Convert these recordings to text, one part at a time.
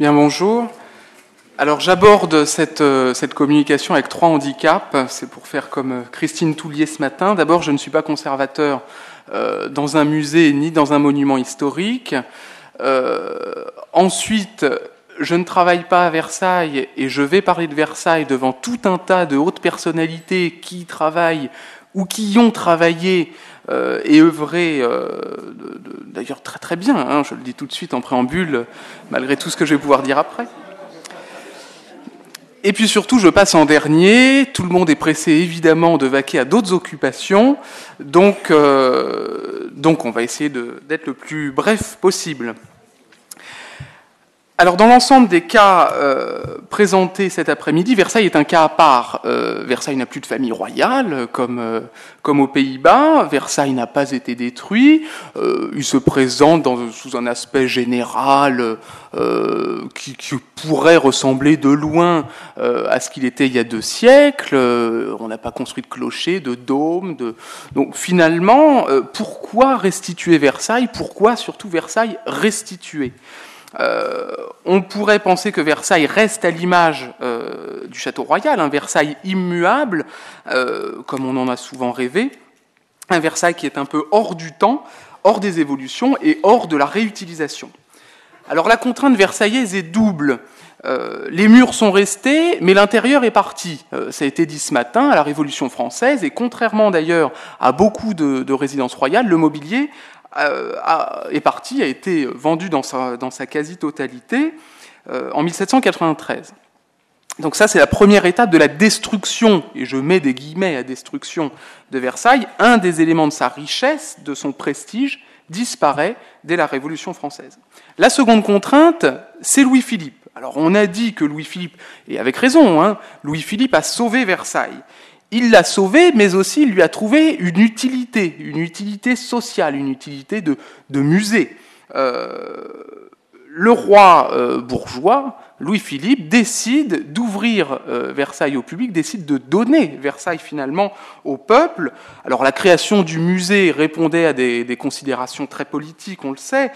Bien, bonjour. Alors j'aborde cette, euh, cette, communication avec trois handicaps. C'est pour faire comme euh, Christine Toulier ce matin. D'abord, je ne suis pas conservateur euh, dans un musée ni dans un monument historique. Ensuite, je ne travaille pas à Versailles et je vais parler de Versailles devant tout un tas de hautes personnalités qui travaillent ou qui y ont travaillé euh, et œuvré euh, d'ailleurs très très bien, hein, je le dis tout de suite en préambule, malgré tout ce que je vais pouvoir dire après. Et puis surtout, je passe en dernier. Tout le monde est pressé évidemment de vaquer à d'autres occupations, donc, euh, donc on va essayer d'être le plus bref possible. Alors, dans l'ensemble des cas euh, présentés cet après-midi, Versailles est un cas à part. Euh, Versailles n'a plus de famille royale, comme, euh, comme aux Pays-Bas. Versailles n'a pas été détruit. Euh, il se présente dans, sous un aspect général euh, qui, qui, pourrait ressembler de loin à ce qu'il était il y a deux siècles. on n'a pas construit de clocher, de dôme. De... Donc, finalement, pourquoi restituer Versailles? Pourquoi surtout Versailles restituer? Euh, on pourrait penser que Versailles reste à l'image euh, du château royal, un Versailles immuable, euh, comme on en a souvent rêvé, un Versailles qui est un peu hors du temps, hors des évolutions et hors de la réutilisation. Alors la contrainte versaillaise est double. Les murs sont restés, mais l'intérieur est parti. Ça a été dit ce matin à la Révolution française, et contrairement d'ailleurs à beaucoup de, de résidences royales, le mobilier est parti, a été vendu dans sa, dans sa quasi-totalité euh, en 1793. Donc ça, c'est la première étape de la destruction, et je mets des guillemets à destruction de Versailles. Un des éléments de sa richesse, de son prestige, disparaît dès la Révolution française. La seconde contrainte, c'est Louis-Philippe. Alors on a dit que Louis-Philippe, et avec raison, hein, Louis-Philippe a sauvé Versailles il l'a sauvé, mais aussi il lui a trouvé une utilité, une utilité sociale, une utilité de, musée. Euh, le roi euh, bourgeois, Louis-Philippe, décide d'ouvrir euh, Versailles au public, décide de donner Versailles finalement au peuple. Alors la création du musée répondait à des, des considérations très politiques, on le sait,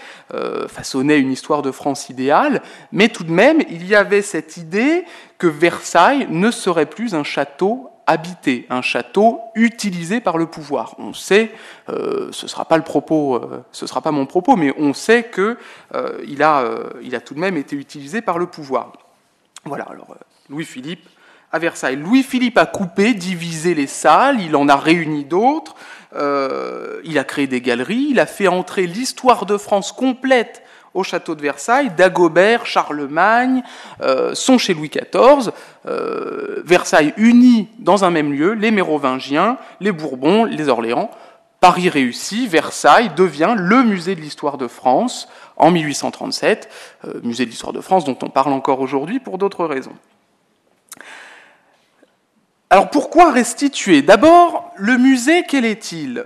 façonnait une histoire de France idéale, mais tout de même, il y avait cette idée que Versailles ne serait plus un château habiter un château utilisé par le pouvoir. On sait, euh, ce sera pas le propos, euh, ce sera pas mon propos, mais on sait que euh, il a, il a tout de même été utilisé par le pouvoir. Voilà. Alors euh, Louis-Philippe à Versailles. Louis-Philippe a coupé, divisé les salles, il en a réuni d'autres, il a créé des galeries, il a fait entrer l'histoire de France complète au château de Versailles, Dagobert, Charlemagne sont chez Louis XIV. Euh, Versailles unit dans un même lieu les Mérovingiens, les Bourbons, les Orléans. Paris réussit, Versailles devient le musée de l'histoire de France en 1837, euh, musée de l'histoire de France dont on parle encore aujourd'hui pour d'autres raisons. Alors pourquoi restituer? D'abord, le musée, quel est-il?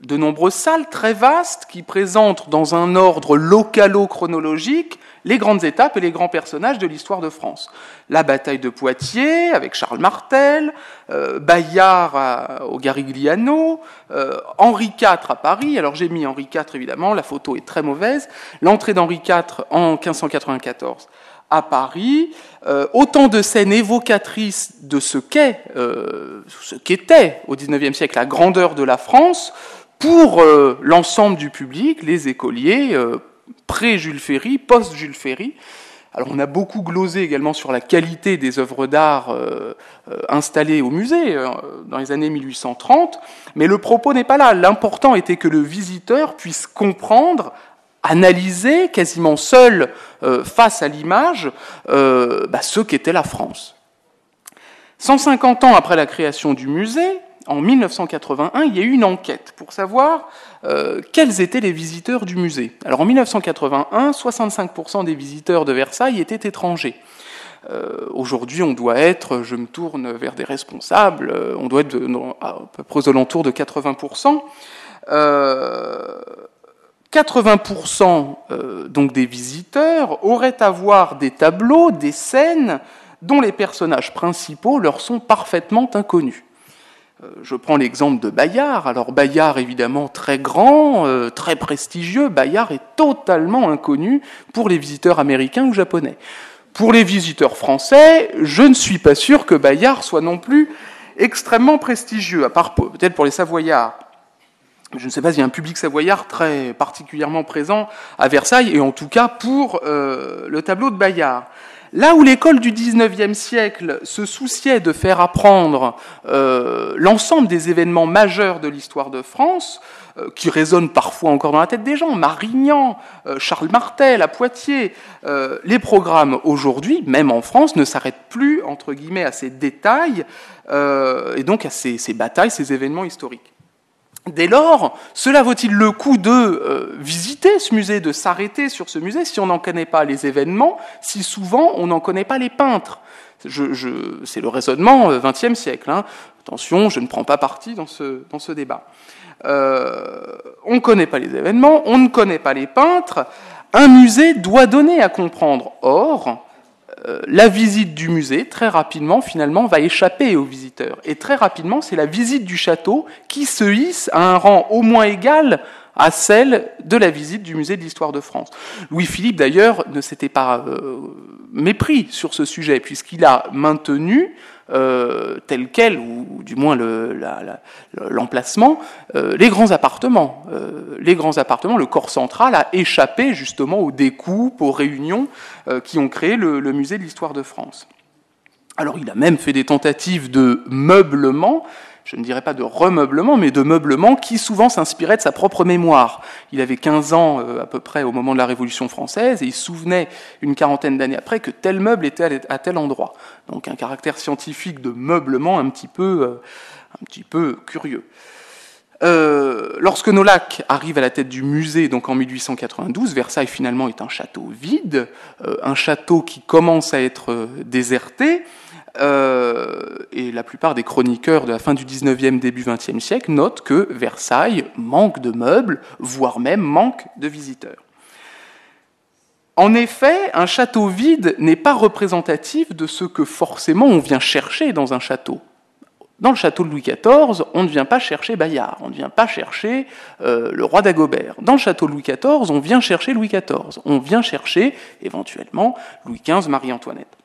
De nombreuses salles très vastes qui présentent dans un ordre localo-chronologique les grandes étapes et les grands personnages de l'histoire de France. La bataille de Poitiers avec Charles Martel, euh, Bayard au Garigliano, euh, Henri IV à Paris. Alors j'ai mis Henri IV évidemment, la photo est très mauvaise. L'entrée d'Henri IV en 1594 à Paris, euh, autant de scènes évocatrices de ce qu'est, ce qu'était au XIXe siècle la grandeur de la France, pour l'ensemble du public, les écoliers, pré-Jules Ferry, post-Jules Ferry. Alors on a beaucoup glosé également sur la qualité des œuvres d'art euh, installées au musée dans les années 1830, mais le propos n'est pas là. L'important était que le visiteur puisse comprendre, analyser quasiment seul face à l'image bah, ce qu'était la France. 150 ans après la création du musée, en 1981, il y a eu une enquête pour savoir euh, quels étaient les visiteurs du musée. Alors en 1981, 65% des visiteurs de Versailles étaient étrangers. Euh, Aujourd'hui, on doit être, je me tourne vers des responsables, euh, on doit être à peu près aux alentours de 80%. Euh, 80% euh, donc des visiteurs auraient à voir des tableaux, des scènes dont les personnages principaux leur sont parfaitement inconnus. Je prends l'exemple de Bayard. Alors Bayard, évidemment, très grand, très prestigieux. Bayard est totalement inconnu pour les visiteurs américains ou japonais. Pour les visiteurs français, je ne suis pas sûr que Bayard soit non plus extrêmement prestigieux, à part peut-être pour les Savoyards. Je ne sais pas s'il y a un public savoyard très particulièrement présent à Versailles, et en tout cas pour euh, le tableau de Bayard. Là où l'école du XIXe siècle se souciait de faire apprendre euh, l'ensemble des événements majeurs de l'histoire de France, euh, qui résonnent parfois encore dans la tête des gens, Marignan, euh, Charles Martel à Poitiers, les programmes aujourd'hui, même en France, ne s'arrêtent plus, entre guillemets, à ces détails, et donc à ces batailles, ces événements historiques. Dès lors, cela vaut-il le coup de euh, visiter ce musée, de s'arrêter sur ce musée si on n'en connaît pas les événements, si souvent on n'en connaît pas les peintres? C'est le raisonnement euh, siècle. Hein. Attention, je ne prends pas parti dans ce, débat. Euh, on ne connaît pas les événements, on ne connaît pas les peintres. Un musée doit donner à comprendre. Or, la visite du musée, très rapidement, finalement, va échapper aux visiteurs. Et très rapidement, c'est la visite du château qui se hisse à un rang au moins égal à celle de la visite du musée de l'histoire de France. Louis-Philippe, d'ailleurs, ne s'était pas euh, mépris sur ce sujet, puisqu'il a maintenu euh, tel quel, ou, du moins l'emplacement, le, euh, les grands appartements. Euh, les grands appartements, le corps central a échappé justement aux découpes, aux réunions qui ont créé le musée de l'histoire de France. Alors il a même fait des tentatives de meublement, je ne dirais pas de remeublement, mais de meublement qui souvent s'inspirait de sa propre mémoire. Il avait 15 ans euh, à peu près au moment de la Révolution française et il souvenait une quarantaine d'années après que tel meuble était à tel endroit. Donc un caractère scientifique de meublement un petit peu, euh, un petit peu curieux. Euh, lorsque Nolac arrive à la tête du musée, donc en 1892, Versailles finalement est un château vide, un château qui commence à être déserté, euh, et la plupart des chroniqueurs de la fin du 19e, début 20e siècle notent que Versailles manque de meubles, voire même manque de visiteurs. En effet, un château vide n'est pas représentatif de ce que forcément on vient chercher dans un château. Dans le château de Louis XIV, on ne vient pas chercher Bayard, on ne vient pas chercher euh, le roi d'Agobert. Dans le château de Louis XIV, on vient chercher Louis XIV, on vient chercher éventuellement Louis XV, Marie-Antoinette.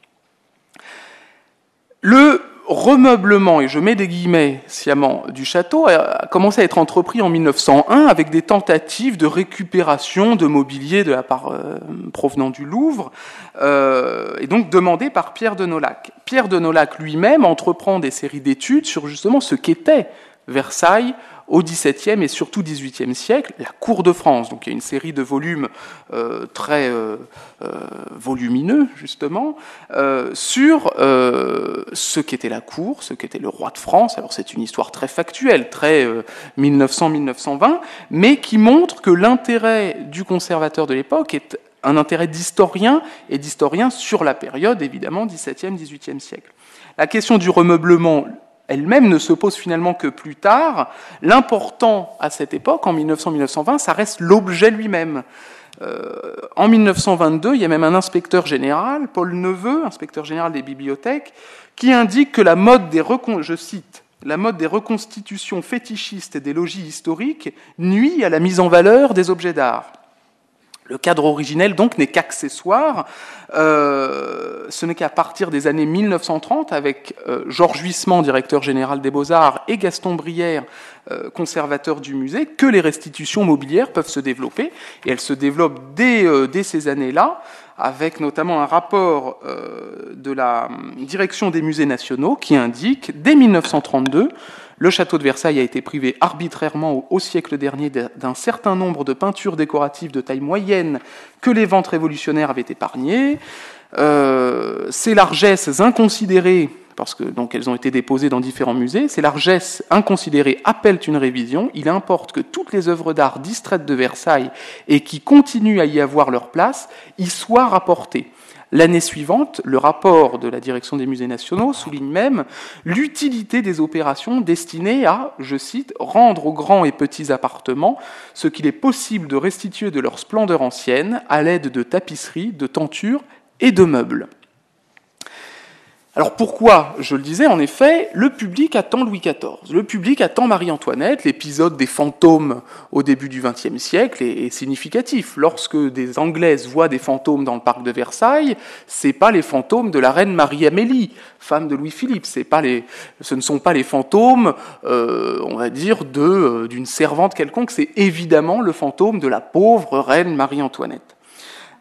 Le remeublement, et je mets des guillemets sciemment, du château a commencé à être entrepris en 1901 avec des tentatives de récupération de mobilier de la part euh, provenant du Louvre, euh, et donc demandé par Pierre de Nolac. Pierre de Nolac lui-même entreprend des séries d'études sur justement ce qu'était Versailles au XVIIe et surtout XVIIIe siècle, la cour de France. Donc il y a une série de volumes euh, très euh, euh, volumineux, justement, sur ce qu'était la cour, ce qu'était le roi de France. Alors c'est une histoire très factuelle, très 1900-1920, mais qui montre que l'intérêt du conservateur de l'époque est un intérêt d'historien et d'historien sur la période, évidemment, XVIIe, XVIIIe siècle. La question du remeublement elle-même ne se pose finalement que plus tard. L'important à cette époque, en 1900-1920, ça reste l'objet lui-même. Euh, en 1922, il y a même un inspecteur général, Paul Neveu, inspecteur général des bibliothèques, qui indique que la mode des reconstitutions fétichistes des logis historiques nuit à la mise en valeur des objets d'art. Le cadre originel, donc, n'est qu'accessoire. Euh, ce n'est qu'à partir des années 1930, avec euh, Georges Huissement, directeur général des Beaux-Arts, et Gaston Brière, euh, conservateur du musée, que les restitutions mobilières peuvent se développer. Et elles se développent dès, dès ces années-là, avec notamment un rapport de la direction des musées nationaux qui indique, dès 1932, le château de Versailles a été privé arbitrairement au, siècle dernier d'un certain nombre de peintures décoratives de taille moyenne que les ventes révolutionnaires avaient épargnées. Euh, ces largesses inconsidérées, parce que donc elles ont été déposées dans différents musées, ces largesses inconsidérées appellent une révision. Il importe que toutes les œuvres d'art distraites de Versailles et qui continuent à y avoir leur place y soient rapportées. L'année suivante, le rapport de la direction des musées nationaux souligne même l'utilité des opérations destinées à, je cite, rendre aux grands et petits appartements ce qu'il est possible de restituer de leur splendeur ancienne à l'aide de tapisseries, de tentures et de meubles. Alors pourquoi Je le disais, en effet, le public attend Louis XIV, le public attend Marie-Antoinette, l'épisode des fantômes au début du XXe siècle est, significatif. Lorsque des Anglaises voient des fantômes dans le parc de Versailles, c'est pas les fantômes de la reine Marie-Amélie, femme de Louis-Philippe, ce ne sont pas les fantômes, euh, on va dire, euh, d'une servante quelconque, c'est évidemment le fantôme de la pauvre reine Marie-Antoinette.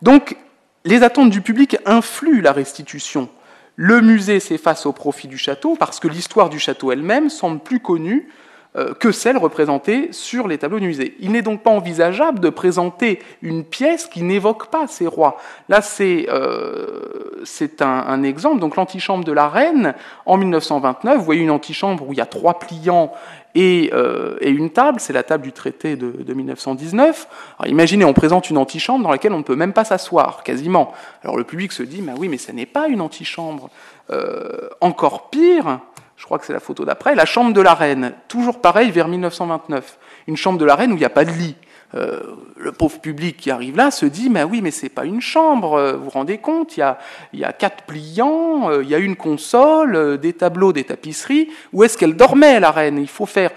Donc les attentes du public influent la restitution le musée s'efface au profit du château parce que l'histoire du château elle-même semble plus connue euh, que celle représentée sur les tableaux du musée. Il n'est donc pas envisageable de présenter une pièce qui n'évoque pas ces rois. Là, c'est euh, un, exemple. Donc l'antichambre de la reine, en 1929, vous voyez une antichambre où il y a trois pliants et, euh, et une table, c'est la table du traité de, de 1919. Alors, imaginez, on présente une antichambre dans laquelle on ne peut même pas s'asseoir, quasiment. Alors le public se dit, mais oui, mais ce n'est pas une antichambre. Euh, encore pire, je crois que c'est la photo d'après, la chambre de la reine, toujours pareil vers 1929. Une chambre de la reine où il n'y a pas de lit. Euh, le pauvre public qui arrive là se dit, mais oui, mais c'est pas une chambre, euh, vous vous rendez compte, il y a, il y a quatre pliants, euh, il y a une console, des tableaux, des tapisseries. Où est-ce qu'elle dormait, la reine? Il faut faire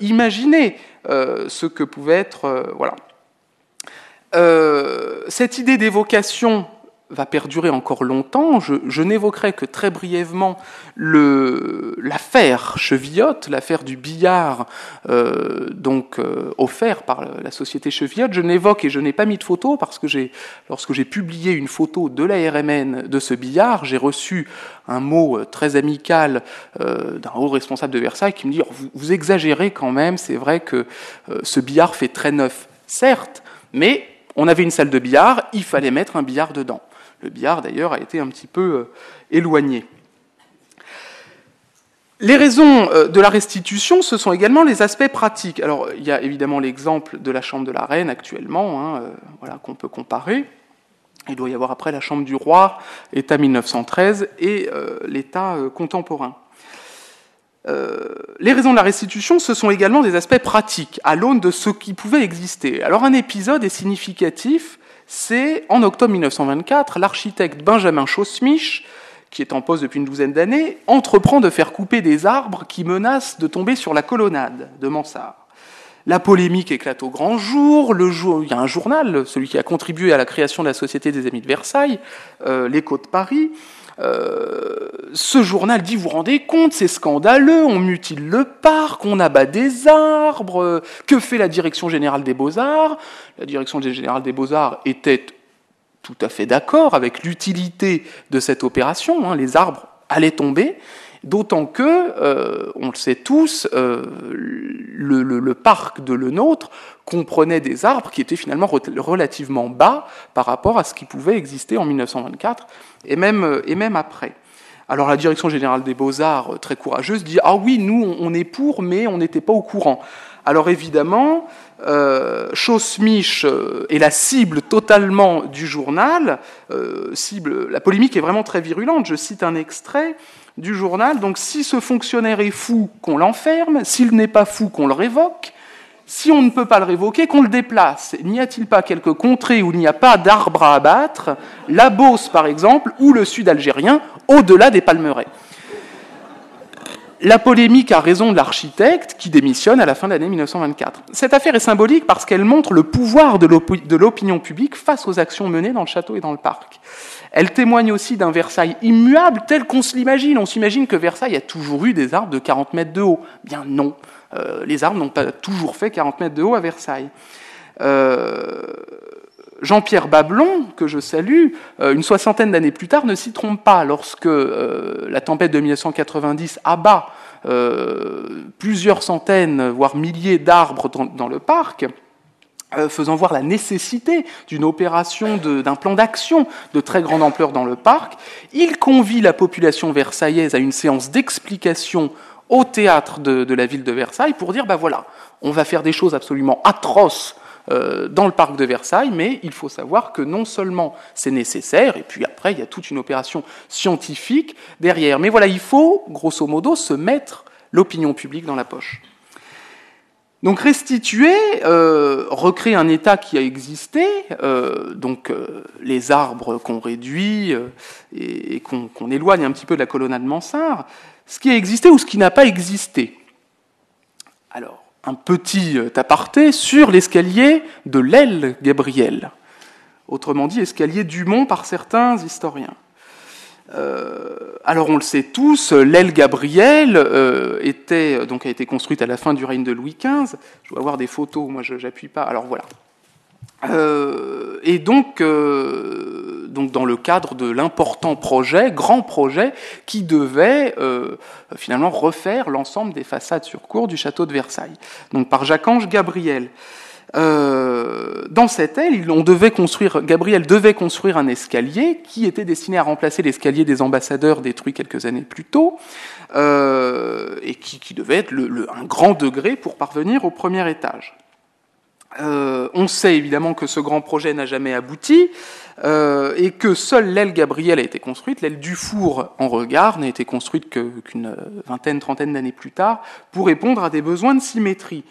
imaginer ce que pouvait être, voilà. cette idée d'évocation va perdurer encore longtemps. Je, n'évoquerai que très brièvement l'affaire Chevillotte, l'affaire du billard, euh, donc euh, offert par la société Chevillotte. Je n'évoque et je n'ai pas mis de photo parce que j'ai, lorsque j'ai publié une photo de la RMN de ce billard, j'ai reçu un mot euh, très amical d'un haut responsable de Versailles qui me dit vous, vous exagérez quand même. C'est vrai que ce billard fait très neuf, certes, mais on avait une salle de billard, il fallait mettre un billard dedans. Le billard, d'ailleurs, a été un petit peu euh, éloigné. Les raisons euh, de la restitution, ce sont également les aspects pratiques. Alors, il y a évidemment l'exemple de la chambre de la reine actuellement, hein, euh, voilà, qu'on peut comparer. Il doit y avoir après la chambre du roi, État 1913, et l'État contemporain. les raisons de la restitution, ce sont également des aspects pratiques, à l'aune de ce qui pouvait exister. Alors un épisode est significatif c'est en octobre 1924, l'architecte Benjamin Chaussmich, qui est en poste depuis une douzaine d'années, entreprend de faire couper des arbres qui menacent de tomber sur la colonnade de Mansart. La polémique éclate au grand jour. Il y a un journal, celui qui a contribué à la création de la Société des Amis de Versailles, euh, l'Écho de Paris, euh, ce journal dit, vous vous rendez compte, c'est scandaleux, on mutile le parc, on abat des arbres, que fait la direction générale des beaux-arts? La direction générale des beaux-arts était tout à fait d'accord avec l'utilité de cette opération, hein. les arbres allaient tomber, D'autant que, euh, on le sait tous, euh, le, parc de Le Nôtre comprenait des arbres qui étaient finalement relativement bas par rapport à ce qui pouvait exister en 1924 et même, et même après. Alors la direction générale des beaux-arts, très courageuse, dit Ah oui, nous on est pour, mais on n'était pas au courant. Alors évidemment, euh, euh, est la cible totalement du journal. Euh, cible, la polémique est vraiment très virulente. Je cite un extrait du journal. Donc si ce fonctionnaire est fou, qu'on l'enferme, s'il n'est pas fou, qu'on le révoque, si on ne peut pas le révoquer, qu'on le déplace. N'y a-t-il pas quelques contrées où il n'y a pas d'arbres à abattre, la Beauce par exemple, ou le sud algérien, au-delà des palmeraies la polémique a raison de l'architecte qui démissionne à la fin de l'année 1924. Cette affaire est symbolique parce qu'elle montre le pouvoir de l'opinion publique face aux actions menées dans le château et dans le parc. Elle témoigne aussi d'un Versailles immuable tel qu'on se l'imagine. On s'imagine que Versailles a toujours eu des arbres de 40 mètres de haut. Bien non, les arbres n'ont pas toujours fait 40 mètres de haut à Versailles. Euh, Jean-Pierre Bablon, que je salue, euh, une soixantaine d'années plus tard, ne s'y trompe pas lorsque la tempête de 1990 abat plusieurs centaines, voire milliers d'arbres dans, le parc. Euh, faisant voir la nécessité d'une opération, d'un plan d'action de très grande ampleur dans le parc. Il convie la population versaillaise à une séance d'explication au théâtre de, la ville de Versailles pour dire, ben voilà, on va faire des choses absolument atroces euh, dans le parc de Versailles, mais il faut savoir que non seulement c'est nécessaire, et puis après il y a toute une opération scientifique derrière, mais voilà, il faut grosso modo se mettre l'opinion publique dans la poche. Donc restituer, euh, recréer un état qui a existé, euh, donc les arbres qu'on réduit et, qu'on éloigne un petit peu de la colonnade mansard, ce qui a existé ou ce qui n'a pas existé. Alors, un petit euh, aparté sur l'escalier de l'aile Gabriel, autrement dit escalier du mont par certains historiens. Euh, alors on le sait tous, l'aile Gabriel euh, a été construite à la fin du règne de Louis XV. Je dois avoir des photos, moi je n'appuie pas. Alors voilà. Et donc, donc dans le cadre de l'important projet, grand projet, qui devait euh, finalement refaire l'ensemble des façades sur cour du château de Versailles, donc par Jacques-Ange Gabriel. Euh, dans cette aile, Gabriel devait construire un escalier qui était destiné à remplacer l'escalier des ambassadeurs détruit quelques années plus tôt, euh, et qui, devait être un grand degré pour parvenir au premier étage. Euh, on sait évidemment que ce grand projet n'a jamais abouti euh, et que seule l'aile Gabriel a été construite. L'aile du four en regard n'a été construite qu'une vingtaine, trentaine d'années plus tard pour répondre à des besoins de symétrie.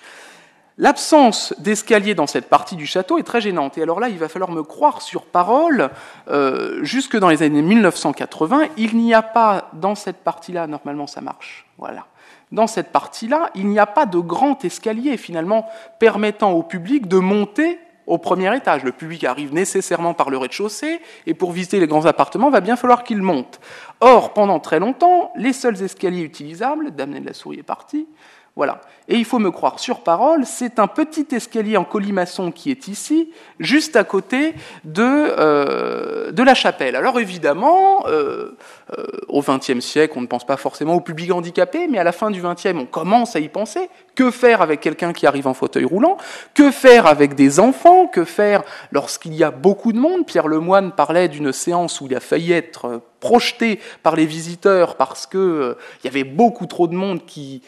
L'absence d'escalier dans cette partie du château est très gênante. Et alors là, il va falloir me croire sur parole, euh, jusque dans les années 1980, il n'y a pas dans cette partie-là, normalement ça marche, voilà. Dans cette partie-là, il n'y a pas de grand escalier finalement permettant au public de monter au premier étage. Le public arrive nécessairement par le rez-de-chaussée et pour visiter les grands appartements, va bien falloir qu'il monte. Or, pendant très longtemps, les seuls escaliers utilisables, Damien de la Souris est parti, voilà. Et il faut me croire sur parole, c'est un petit escalier en colimaçon qui est ici, juste à côté de, euh, de la chapelle. Alors évidemment, euh, euh, au XXe siècle, on ne pense pas forcément au public handicapé, mais à la fin du XXe, on commence à y penser. Que faire avec quelqu'un qui arrive en fauteuil roulant? Que faire avec des enfants? Que faire lorsqu'il y a beaucoup de monde? Pierre Lemoine parlait d'une séance où il a failli être projeté par les visiteurs parce que il y avait beaucoup trop de monde qui,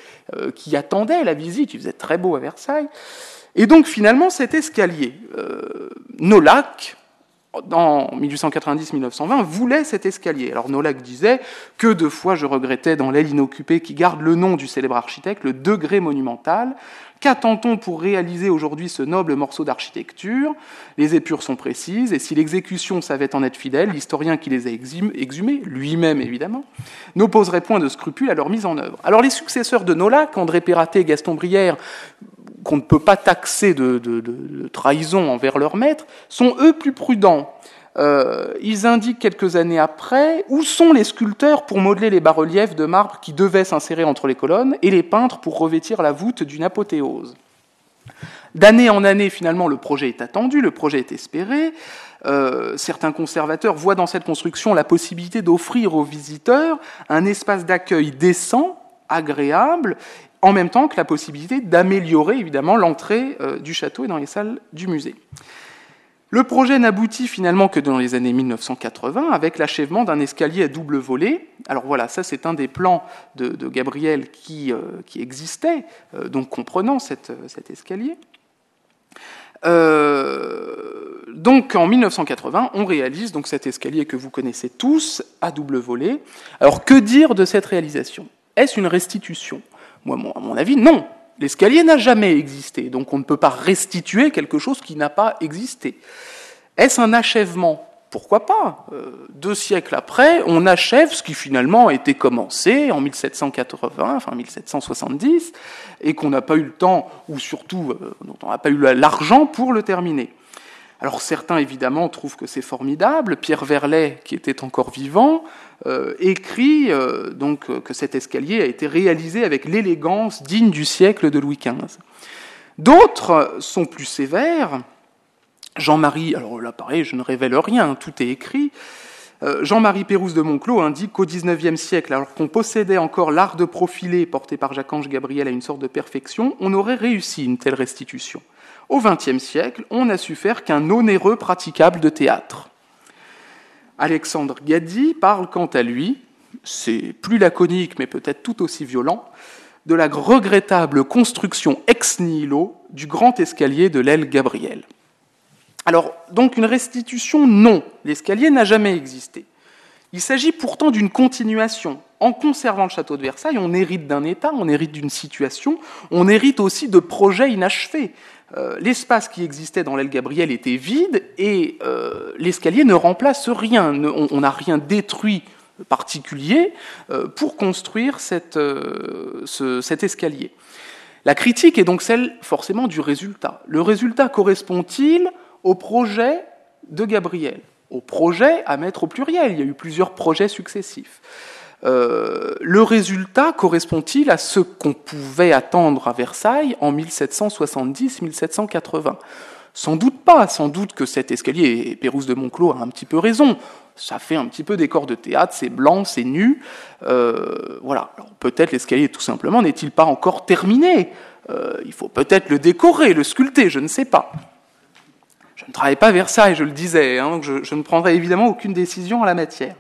qui attendait la visite. Il faisait très beau à Versailles. Et donc finalement, cet escalier, euh, Nolac, en 1890-1920, voulait cet escalier. Alors Nolac disait que deux fois je regrettais dans l'aile inoccupée qui garde le nom du célèbre architecte le degré monumental. Qu'attend-on pour réaliser aujourd'hui ce noble morceau d'architecture? Les épures sont précises, et si l'exécution savait en être fidèle, l'historien qui les a exhumés, lui-même évidemment, n'opposerait point de scrupule à leur mise en œuvre. Alors les successeurs de Nolac, André Perraté et Gaston Brière, qu'on ne peut pas taxer de, de, trahison envers leur maître, sont eux plus prudents. Euh, ils indiquent quelques années après où sont les sculpteurs pour modeler les bas-reliefs de marbre qui devaient s'insérer entre les colonnes et les peintres pour revêtir la voûte d'une apothéose. D'année en année, finalement, le projet est attendu, le projet est espéré. Euh, certains conservateurs voient dans cette construction la possibilité d'offrir aux visiteurs un espace d'accueil décent, agréable, en même temps que la possibilité d'améliorer évidemment l'entrée euh, du château et dans les salles du musée. Le projet n'aboutit finalement que dans les années 1980 avec l'achèvement d'un escalier à double volet. Alors voilà, ça c'est un des plans de, Gabriel qui, euh, existait, euh, donc comprenant cette, cet escalier. Euh, donc en 1980, on réalise donc cet escalier que vous connaissez tous à double volet. Alors que dire de cette réalisation? Est-ce une restitution? Moi, à mon avis, non. L'escalier n'a jamais existé, donc on ne peut pas restituer quelque chose qui n'a pas existé. Est-ce un achèvement? Pourquoi pas? Euh, Deux siècles après, on achève ce qui finalement a été commencé en 1780, enfin 1770, et qu'on n'a pas eu le temps, ou surtout euh, on n'a pas eu l'argent pour le terminer. Alors certains, évidemment, trouvent que c'est formidable. Pierre Verlet, qui était encore vivant, euh, écrit euh, donc euh, que cet escalier a été réalisé avec l'élégance digne du siècle de Louis XV. D'autres sont plus sévères. Jean-Marie, alors là pareil, je ne révèle rien, tout est écrit. Jean-Marie Pérouse de Monclos indique qu'au XIXe siècle, alors qu'on possédait encore l'art de profiler porté par Jacques-Ange Gabriel à une sorte de perfection, on aurait réussi une telle restitution. Au XXe siècle, on n'a su faire qu'un onéreux praticable de théâtre. Alexandre Gadi parle quant à lui, c'est plus laconique mais peut-être tout aussi violent, de la regrettable construction ex nihilo du grand escalier de l'aile Gabriel. Alors, donc une restitution, non, l'escalier n'a jamais existé. Il s'agit pourtant d'une continuation, en conservant le château de Versailles, on hérite d'un État, on hérite d'une situation, on hérite aussi de projets inachevés. Euh, l'espace qui existait dans l'aile Gabriel était vide et euh, l'escalier ne remplace rien. on n'a rien détruit particulier euh, pour construire cet escalier. La critique est donc celle forcément du résultat. Le résultat correspond-il au projet de Gabriel Au projet à mettre au pluriel, il y a eu plusieurs projets successifs. Euh, le résultat correspond-il à ce qu'on pouvait attendre à Versailles en 1770-1780 Sans doute pas, sans doute que cet escalier, et Pérouse de Monclos a un petit peu raison, ça fait un petit peu décor de théâtre, c'est blanc, c'est nu. Euh, voilà. peut-être l'escalier, tout simplement, n'est-il pas encore terminé? Euh, Il faut peut-être le décorer, le sculpter, je ne sais pas. Je ne travaille pas à Versailles, je le disais, hein, je, je ne prendrai évidemment aucune décision en la matière.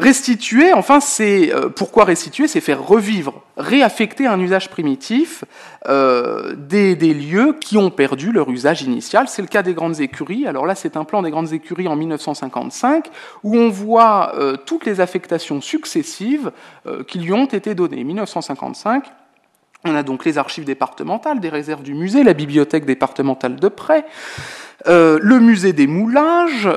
Restituer, enfin, c'est euh, pourquoi restituer, c'est faire revivre, réaffecter un usage primitif euh, des, lieux qui ont perdu leur usage initial. C'est le cas des grandes écuries. Alors là, c'est un plan des grandes écuries en 1955 où on voit euh, toutes les affectations successives qui lui ont été données. 1955. On a donc les archives départementales, des réserves du musée, la bibliothèque départementale de près, le musée des moulages,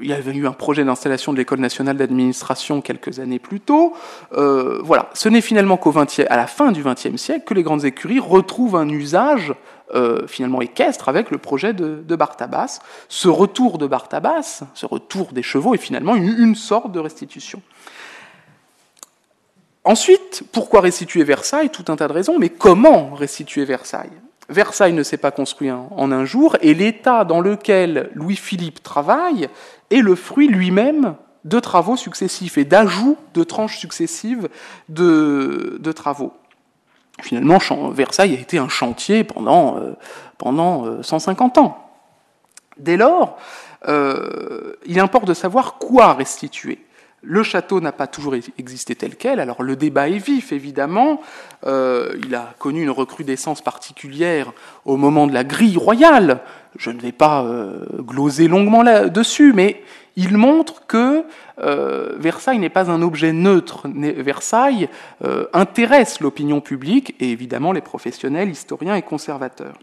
il y avait eu un projet d'installation de l'école nationale d'administration quelques années plus tôt. Euh, voilà, ce n'est finalement qu'au la fin du XXe siècle que les grandes écuries retrouvent un usage euh, finalement équestre avec le projet de, de, Bartabas. Ce retour de Bartabas, ce retour des chevaux est finalement une sorte de restitution. Ensuite, pourquoi restituer Versailles? Tout un tas de raisons, mais comment restituer Versailles? Versailles ne s'est pas construit en un jour, et l'état dans lequel Louis-Philippe travaille est le fruit lui-même de travaux successifs et d'ajouts de tranches successives de, travaux. Finalement, Versailles a été un chantier pendant, euh, pendant 150 euh, ans. Dès lors, euh, il importe de savoir quoi restituer. Le château n'a pas toujours existé tel quel, alors le débat est vif évidemment, euh, il a connu une recrudescence particulière au moment de la grille royale, je ne vais pas euh, gloser longuement là-dessus, mais il montre que euh, Versailles n'est pas un objet neutre, Versailles intéresse l'opinion publique et évidemment les professionnels, historiens et conservateurs.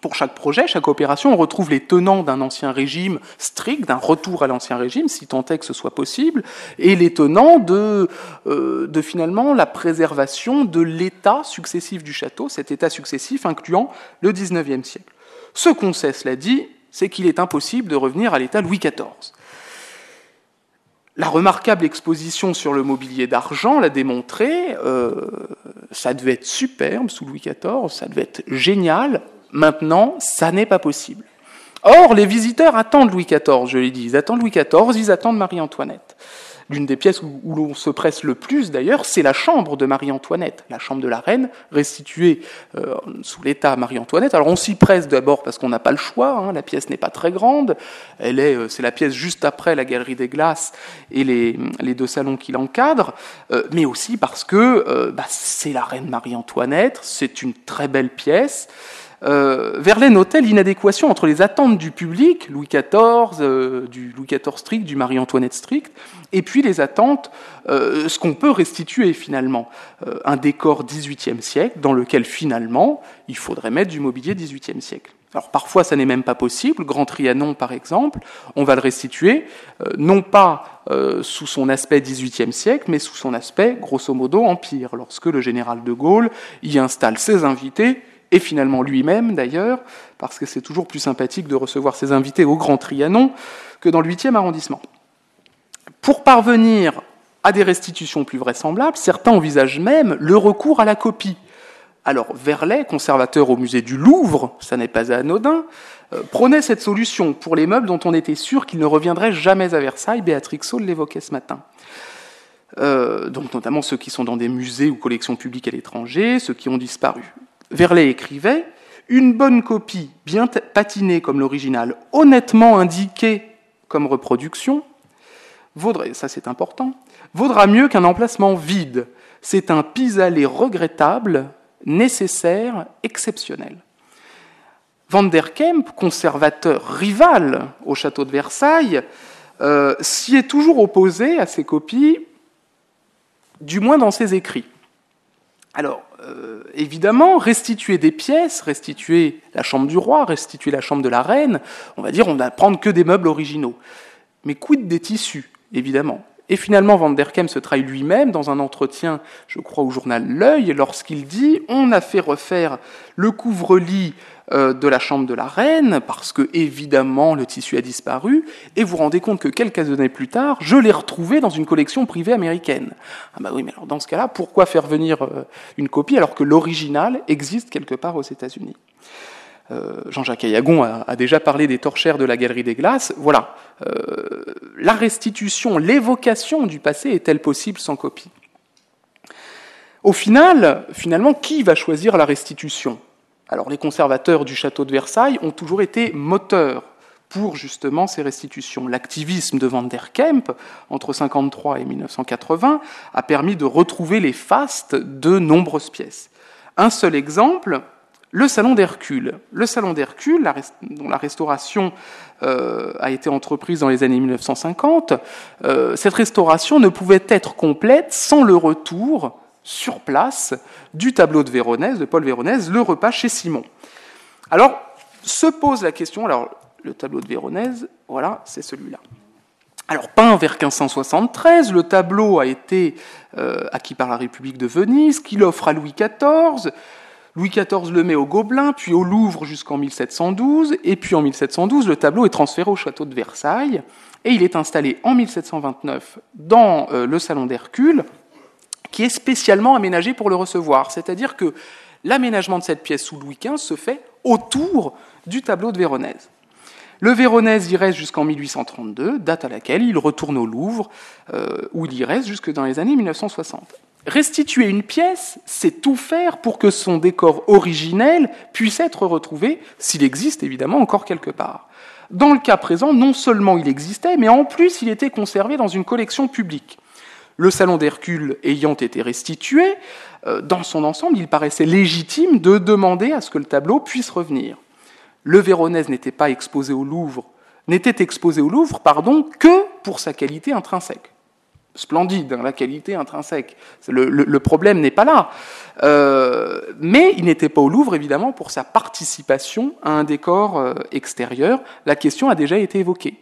Pour chaque projet, chaque opération, on retrouve les tenants d'un ancien régime strict, d'un retour à l'ancien régime, si tant est que ce soit possible, et les tenants de, euh, de finalement la préservation de l'état successif du château, cet état successif incluant le XIXe siècle. Ce qu'on sait, cela dit, c'est qu'il est impossible de revenir à l'état Louis XIV. La remarquable exposition sur le mobilier d'argent l'a démontré, euh, ça devait être superbe sous Louis XIV, ça devait être génial, Maintenant, ça n'est pas possible. Or, les visiteurs attendent Louis XIV, je l'ai dit, ils attendent Louis XIV, ils attendent Marie-Antoinette. L'une des pièces où, l'on se presse le plus, d'ailleurs, c'est la chambre de Marie-Antoinette, la chambre de la reine, restituée euh, sous l'état Marie-Antoinette. Alors on s'y presse d'abord parce qu'on n'a pas le choix, hein, la pièce n'est pas très grande, elle est, euh, c'est la pièce juste après la galerie des glaces et les, deux salons qui l'encadrent, euh, mais aussi parce que bah, c'est la reine Marie-Antoinette, c'est une très belle pièce. Euh, Verlaine notait l'inadéquation entre les attentes du public, Louis XIV, euh, du Louis XIV strict, du Marie-Antoinette strict, et puis les attentes, euh, ce qu'on peut restituer finalement. un décor XVIIIe siècle dans lequel finalement il faudrait mettre du mobilier XVIIIe siècle. Alors parfois ça n'est même pas possible. Grand Trianon par exemple, on va le restituer non pas sous son aspect XVIIIe siècle, mais sous son aspect grosso modo empire. Lorsque le général de Gaulle y installe ses invités et finalement lui-même d'ailleurs, parce que c'est toujours plus sympathique de recevoir ses invités au Grand Trianon que dans le 8e arrondissement. Pour parvenir à des restitutions plus vraisemblables, certains envisagent même le recours à la copie. Alors Verlet, conservateur au musée du Louvre, ça n'est pas anodin, euh, prenait cette solution pour les meubles dont on était sûr qu'ils ne reviendraient jamais à Versailles. Béatrix Saul l'évoquait ce matin. Euh, donc notamment ceux qui sont dans des musées ou collections publiques à l'étranger, ceux qui ont disparu. Verlet écrivait Une bonne copie, bien patinée comme l'original, honnêtement indiquée comme reproduction, vaudrait, ça c'est important, vaudra mieux qu'un emplacement vide. C'est un pis-aller regrettable, nécessaire, exceptionnel. Van der Kemp, conservateur rival au château de Versailles, euh, s'y est toujours opposé à ces copies, du moins dans ses écrits. Alors, euh, évidemment, restituer des pièces, restituer la chambre du roi, restituer la chambre de la reine, on va dire on va prendre que des meubles originaux. Mais quid des tissus, évidemment? Et finalement, Van der Kem se trahit lui-même dans un entretien, je crois, au journal L'œil, lorsqu'il dit On a fait refaire le couvre-lit de la chambre de la reine, parce que, évidemment, le tissu a disparu, et vous vous rendez compte que quelques années plus tard, je l'ai retrouvé dans une collection privée américaine. Ah bah oui, mais alors dans ce cas-là, pourquoi faire venir euh, une copie alors que l'original existe quelque part aux États-Unis? Euh, Jean-Jacques Ayagon a, déjà parlé des torchères de la Galerie des Glaces. Voilà, euh, la restitution, l'évocation du passé est-elle possible sans copie? Au final, finalement, qui va choisir la restitution? Alors les conservateurs du château de Versailles ont toujours été moteurs pour justement ces restitutions. L'activisme de Van der Kemp, entre 1953 et 1980, a permis de retrouver les fastes de nombreuses pièces. Un seul exemple, le salon d'Hercule. Le salon d'Hercule, dont la restauration euh, a été entreprise dans les années 1950, euh, cette restauration ne pouvait être complète sans le retour sur place du tableau de Véronèse, de Paul Véronèse, le repas chez Simon. Alors, se pose la question, alors le tableau de Véronèse, voilà, c'est celui-là. Alors, peint vers 1573, le tableau a été euh, acquis par la République de Venise, qu'il offre à Louis XIV. Louis XIV le met au Gobelin, puis au Louvre jusqu'en 1712, et puis en 1712, le tableau est transféré au château de Versailles, et il est installé en 1729 dans euh, le salon d'Hercule, qui est spécialement aménagé pour le recevoir. C'est-à-dire que l'aménagement de cette pièce sous Louis XV se fait autour du tableau de Véronèse. Le Véronèse y reste jusqu'en 1832, date à laquelle il retourne au Louvre, euh, où il y reste jusque dans les années 1960. Restituer une pièce, c'est tout faire pour que son décor originel puisse être retrouvé, s'il existe évidemment encore quelque part. Dans le cas présent, non seulement il existait, mais en plus il était conservé dans une collection publique. Le salon d'Hercule ayant été restitué, euh, dans son ensemble, il paraissait légitime de demander à ce que le tableau puisse revenir. Le Véronèse n'était pas exposé au Louvre, n'était exposé au Louvre, pardon, que pour sa qualité intrinsèque splendide, hein, la qualité intrinsèque. Le, problème n'est pas là. Euh, mais il n'était pas au Louvre, évidemment, pour sa participation à un décor euh, extérieur. La question a déjà été évoquée.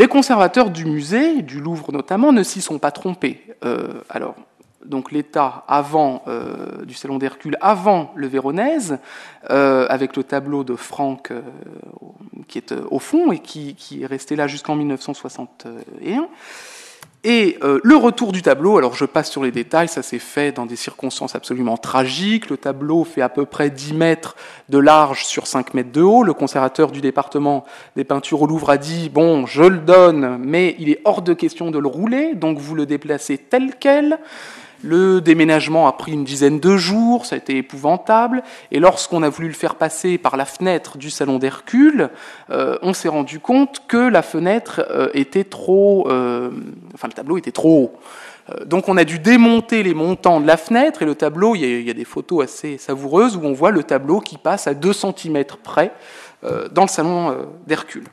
Les conservateurs du musée, du Louvre notamment, ne s'y sont pas trompés. Euh, alors, donc l'État avant du Salon d'Hercule, avant le Véronèse, avec le tableau de Franck qui est au fond et qui est resté là jusqu'en 1961. Et euh, le retour du tableau, alors je passe sur les détails, ça s'est fait dans des circonstances absolument tragiques. Le tableau fait à peu près 10 mètres de large sur 5 mètres de haut. Le conservateur du département des peintures au Louvre a dit, bon, je le donne, mais il est hors de question de le rouler, donc vous le déplacez tel quel. Le déménagement a pris une dizaine de jours, ça a été épouvantable. Et lorsqu'on a voulu le faire passer par la fenêtre du salon d'Hercule, euh, on s'est rendu compte que la fenêtre euh, était trop, euh, enfin le tableau était trop haut. Donc on a dû démonter les montants de la fenêtre et le tableau, il y, a, des photos assez savoureuses où on voit le tableau qui passe à 2 cm près dans le salon d'Hercule.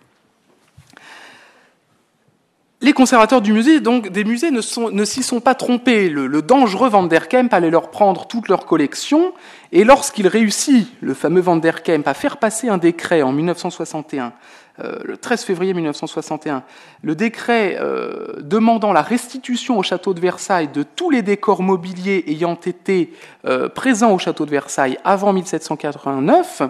Les conservateurs du musée, donc des musées, ne, s'y sont pas trompés. Le, dangereux Van der Kemp allait leur prendre toute leur collection, et lorsqu'il réussit, le fameux Van der Kemp, à faire passer un décret en 1961, euh, le 13 février 1961, le décret euh, demandant la restitution au château de Versailles de tous les décors mobiliers ayant été euh, présents au château de Versailles avant 1789,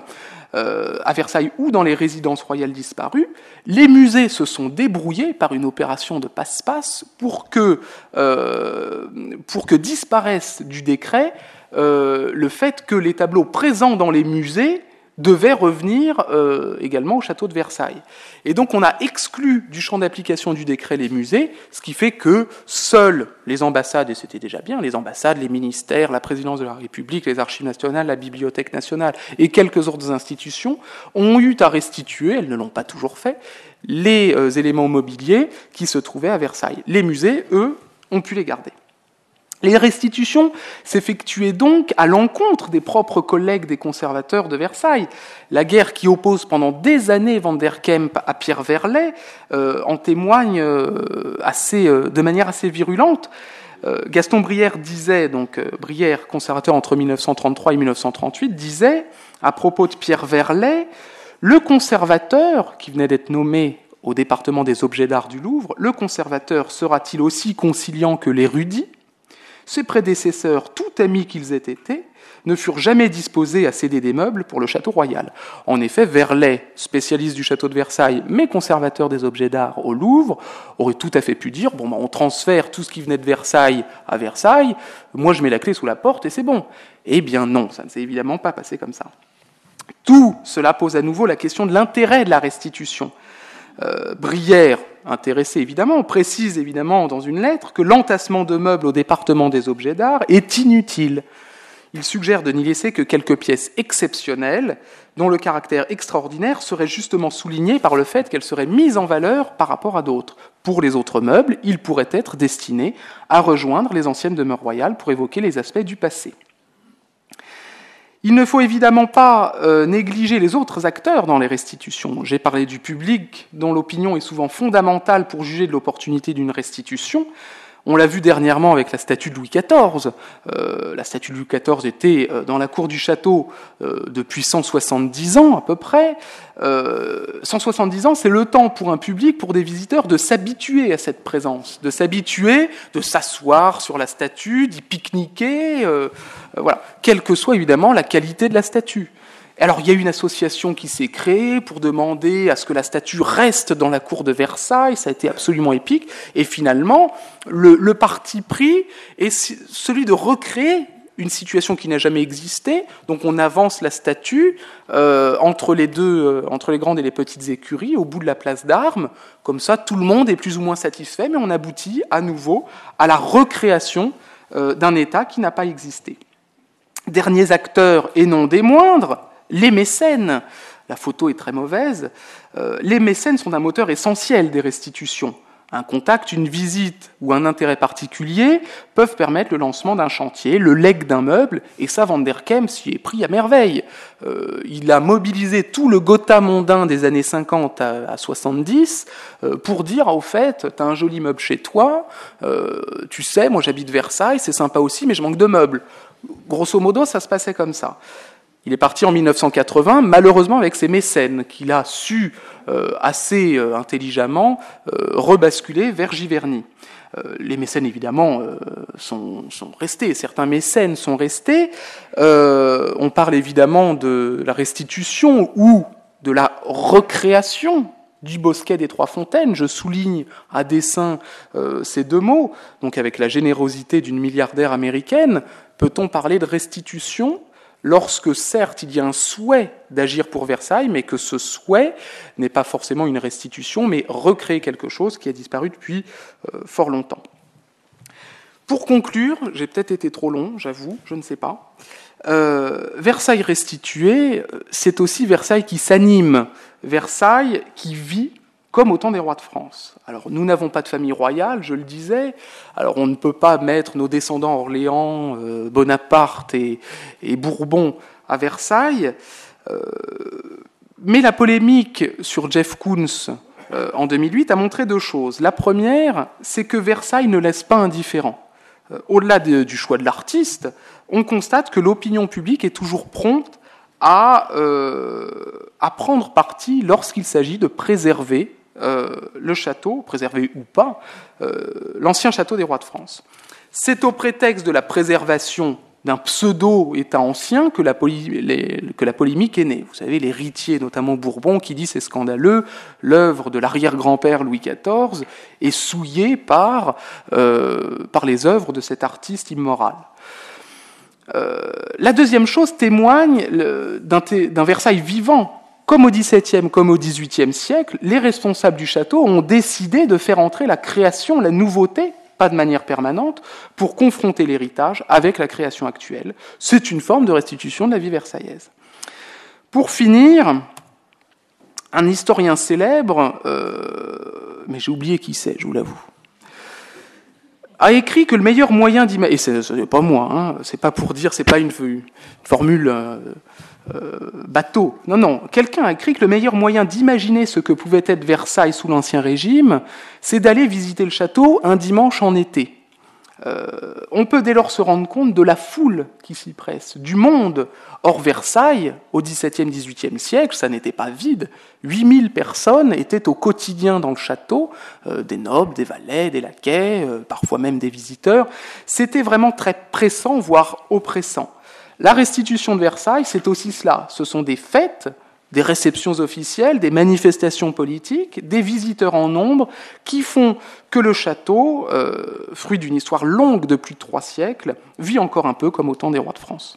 euh, à Versailles ou dans les résidences royales disparues, les musées se sont débrouillés par une opération de passe-passe pour que, euh, pour que disparaisse du décret euh, le fait que les tableaux présents dans les musées devait revenir euh, également au château de Versailles. Et donc on a exclu du champ d'application du décret les musées, ce qui fait que seules les ambassades, et c'était déjà bien, les ambassades, les ministères, la présidence de la République, les archives nationales, la Bibliothèque nationale et quelques autres institutions ont eu à restituer, elles ne l'ont pas toujours fait, les euh, éléments mobiliers qui se trouvaient à Versailles. Les musées, eux, ont pu les garder. Les restitutions s'effectuaient donc à l'encontre des propres collègues des conservateurs de Versailles. La guerre qui oppose pendant des années Van der Kemp à Pierre Verlet euh, en témoigne euh, assez, euh, de manière assez virulente. Gaston Brière disait, donc Brière, conservateur entre 1933 et 1938, disait à propos de Pierre Verlet, le conservateur qui venait d'être nommé au département des objets d'art du Louvre, le conservateur sera-t-il aussi conciliant que l'érudit? Ses prédécesseurs, tout amis qu'ils aient été, ne furent jamais disposés à céder des meubles pour le château royal. En effet, Verlet, spécialiste du château de Versailles, mais conservateur des objets d'art au Louvre, aurait tout à fait pu dire bon, ben, on transfère tout ce qui venait de Versailles à Versailles, moi je mets la clé sous la porte et c'est bon. Eh bien non, ça ne s'est évidemment pas passé comme ça. Tout cela pose à nouveau la question de l'intérêt de la restitution. Euh, Brière, intéressé évidemment, précise évidemment dans une lettre que l'entassement de meubles au département des objets d'art est inutile. Il suggère de n'y laisser que quelques pièces exceptionnelles dont le caractère extraordinaire serait justement souligné par le fait qu'elles seraient mises en valeur par rapport à d'autres. Pour les autres meubles, ils pourraient être destinés à rejoindre les anciennes demeures royales pour évoquer les aspects du passé. Il ne faut évidemment pas euh, négliger les autres acteurs dans les restitutions. J'ai parlé du public, dont l'opinion est souvent fondamentale pour juger de l'opportunité d'une restitution. On l'a vu dernièrement avec la statue de Louis XIV. Euh, la statue de Louis XIV était euh, dans la cour du château euh, depuis 170 ans à peu près. 170 ans, c'est le temps pour un public, pour des visiteurs, de s'habituer à cette présence, de s'habituer, de s'asseoir sur la statue, d'y pique-niquer, quelle que soit évidemment la qualité de la statue. Alors il y a une association qui s'est créée pour demander à ce que la statue reste dans la cour de Versailles, ça a été absolument épique, et finalement le, parti pris est celui de recréer une situation qui n'a jamais existé, donc on avance la statue euh, entre les deux, euh, entre les grandes et les petites écuries, au bout de la place d'armes, comme ça tout le monde est plus ou moins satisfait, mais on aboutit à nouveau à la recréation euh, d'un État qui n'a pas existé. Derniers acteurs et non des moindres, les mécènes, la photo est très mauvaise, euh, les mécènes sont un moteur essentiel des restitutions. Un contact, une visite ou un intérêt particulier peuvent permettre le lancement d'un chantier, le leg d'un meuble, et ça, Van der Kem s'y est pris à merveille. Euh, il a mobilisé tout le Gotha mondain des années 50 à, 70 euh, pour dire, au fait, t'as un joli meuble chez toi, tu sais, moi j'habite Versailles, c'est sympa aussi, mais je manque de meubles. Grosso modo, ça se passait comme ça. Il est parti en 1980, malheureusement avec ses mécènes, qu'il a su euh, assez euh, intelligemment euh, rebasculer vers Giverny. les mécènes, évidemment, sont, sont, restés. Certains mécènes sont restés. on parle évidemment de la restitution ou de la recréation du bosquet des Trois Fontaines. Je souligne à dessein ces deux mots. Donc, avec la générosité d'une milliardaire américaine, peut-on parler de restitution lorsque certes il y a un souhait d'agir pour Versailles, mais que ce souhait n'est pas forcément une restitution, mais recréer quelque chose qui a disparu depuis euh, fort longtemps. Pour conclure, j'ai peut-être été trop long, j'avoue, je ne sais pas. Euh, Versailles restitué, euh, c'est aussi Versailles qui s'anime, Versailles qui vit comme au temps des rois de France. Alors nous n'avons pas de famille royale, je le disais, alors on ne peut pas mettre nos descendants Orléans, euh, Bonaparte et, Bourbon à Versailles, euh, mais la polémique sur Jeff Koons euh, en 2008 a montré deux choses. La première, c'est que Versailles ne laisse pas indifférent. Au-delà du choix de l'artiste, on constate que l'opinion publique est toujours prompte à, à prendre parti lorsqu'il s'agit de préserver euh, le château, préservé ou pas, euh, l'ancien château des rois de France. C'est au prétexte de la préservation d'un pseudo-État ancien que la, que la, polémique est née. Vous savez, l'héritier, notamment Bourbon, qui dit c'est scandaleux, l'œuvre de l'arrière-grand-père Louis XIV est souillée euh, par les œuvres de cet artiste immoral. la deuxième chose témoigne d'un Versailles vivant, comme au XVIIe comme au XVIIIe siècle, les responsables du château ont décidé de faire entrer la création, la nouveauté, pas de manière permanente, pour confronter l'héritage avec la création actuelle. C'est une forme de restitution de la vie versaillaise. Pour finir, un historien célèbre, euh, mais j'ai oublié qui c'est, je vous l'avoue, a écrit que le meilleur moyen d'imaginer, et c'est pas moi, hein, c'est pas pour dire, c'est pas une, formule euh, bateau, non, non, quelqu'un a écrit que le meilleur moyen d'imaginer ce que pouvait être Versailles sous l'Ancien Régime, c'est d'aller visiter le château un dimanche en été. Euh, on peut dès lors se rendre compte de la foule qui s'y presse, du monde. Or, Versailles, au XVIIe, XVIIIe siècle, ça n'était pas vide. 8000 personnes étaient au quotidien dans le château, euh, des nobles, des valets, des laquais, euh, parfois même des visiteurs. C'était vraiment très pressant, voire oppressant. La restitution de Versailles, c'est aussi cela. Ce sont des fêtes des réceptions officielles, des manifestations politiques, des visiteurs en nombre qui font que le château, euh, fruit d'une histoire longue de plus de trois siècles, vit encore un peu comme au temps des rois de France.